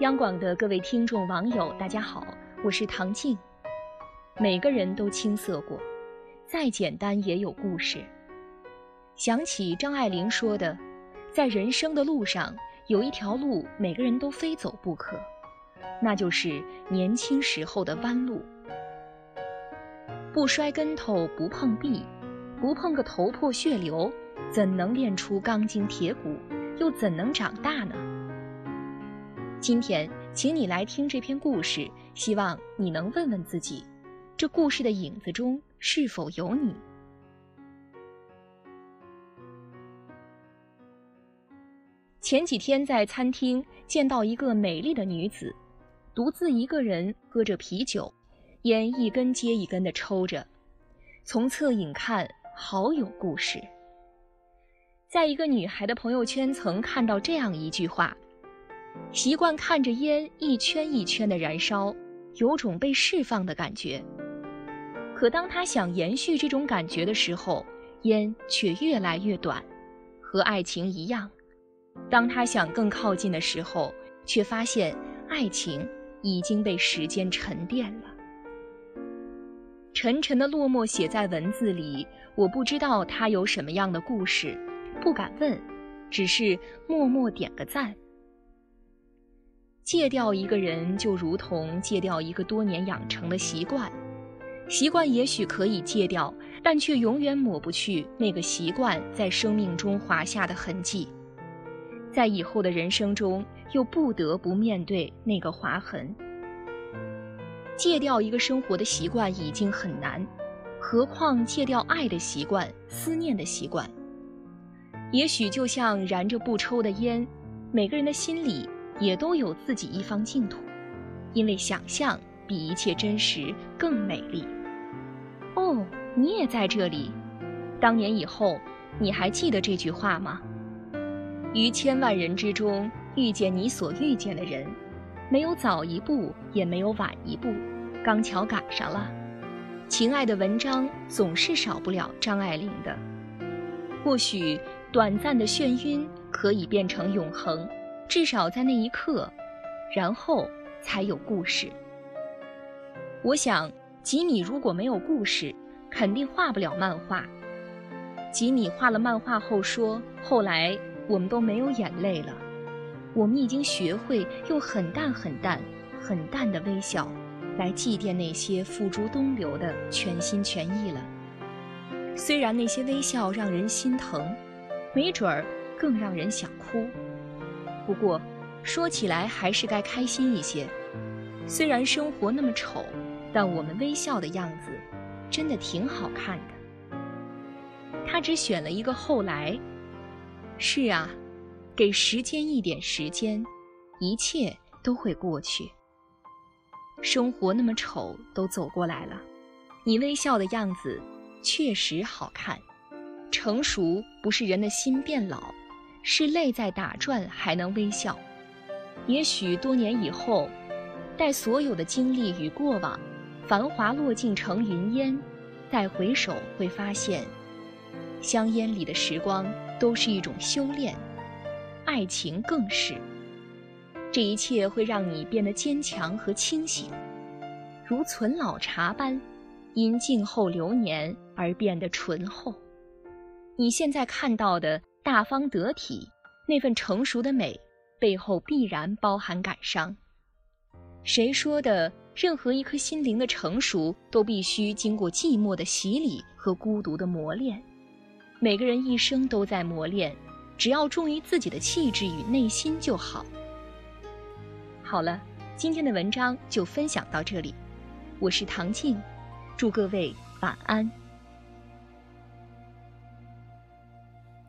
央广的各位听众网友，大家好，我是唐静。每个人都青涩过，再简单也有故事。想起张爱玲说的，在人生的路上，有一条路每个人都非走不可，那就是年轻时候的弯路。不摔跟头，不碰壁，不碰个头破血流，怎能练出钢筋铁骨？又怎能长大呢？今天，请你来听这篇故事，希望你能问问自己：这故事的影子中是否有你？前几天在餐厅见到一个美丽的女子，独自一个人喝着啤酒，烟一根接一根的抽着，从侧影看，好有故事。在一个女孩的朋友圈，曾看到这样一句话：“习惯看着烟一圈一圈的燃烧，有种被释放的感觉。可当他想延续这种感觉的时候，烟却越来越短，和爱情一样。当他想更靠近的时候，却发现爱情已经被时间沉淀了。沉沉的落寞写在文字里，我不知道他有什么样的故事。”不敢问，只是默默点个赞。戒掉一个人，就如同戒掉一个多年养成的习惯。习惯也许可以戒掉，但却永远抹不去那个习惯在生命中划下的痕迹。在以后的人生中，又不得不面对那个划痕。戒掉一个生活的习惯已经很难，何况戒掉爱的习惯、思念的习惯。也许就像燃着不抽的烟，每个人的心里也都有自己一方净土，因为想象比一切真实更美丽。哦，你也在这里。当年以后，你还记得这句话吗？于千万人之中遇见你所遇见的人，没有早一步，也没有晚一步，刚巧赶上了。情爱的文章总是少不了张爱玲的，或许。短暂的眩晕可以变成永恒，至少在那一刻，然后才有故事。我想，吉米如果没有故事，肯定画不了漫画。吉米画了漫画后说：“后来我们都没有眼泪了，我们已经学会用很淡很淡、很淡的微笑，来祭奠那些付诸东流的全心全意了。虽然那些微笑让人心疼。”没准儿更让人想哭。不过，说起来还是该开心一些。虽然生活那么丑，但我们微笑的样子，真的挺好看的。他只选了一个后来。是啊，给时间一点时间，一切都会过去。生活那么丑，都走过来了，你微笑的样子确实好看。成熟不是人的心变老，是泪在打转还能微笑。也许多年以后，待所有的经历与过往繁华落尽成云烟，再回首会发现，香烟里的时光都是一种修炼，爱情更是。这一切会让你变得坚强和清醒，如存老茶般，因静候流年而变得醇厚。你现在看到的大方得体，那份成熟的美，背后必然包含感伤。谁说的？任何一颗心灵的成熟，都必须经过寂寞的洗礼和孤独的磨练。每个人一生都在磨练，只要忠于自己的气质与内心就好。好了，今天的文章就分享到这里，我是唐静，祝各位晚安。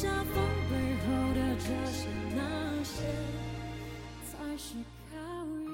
下风背后的这些那些才是考验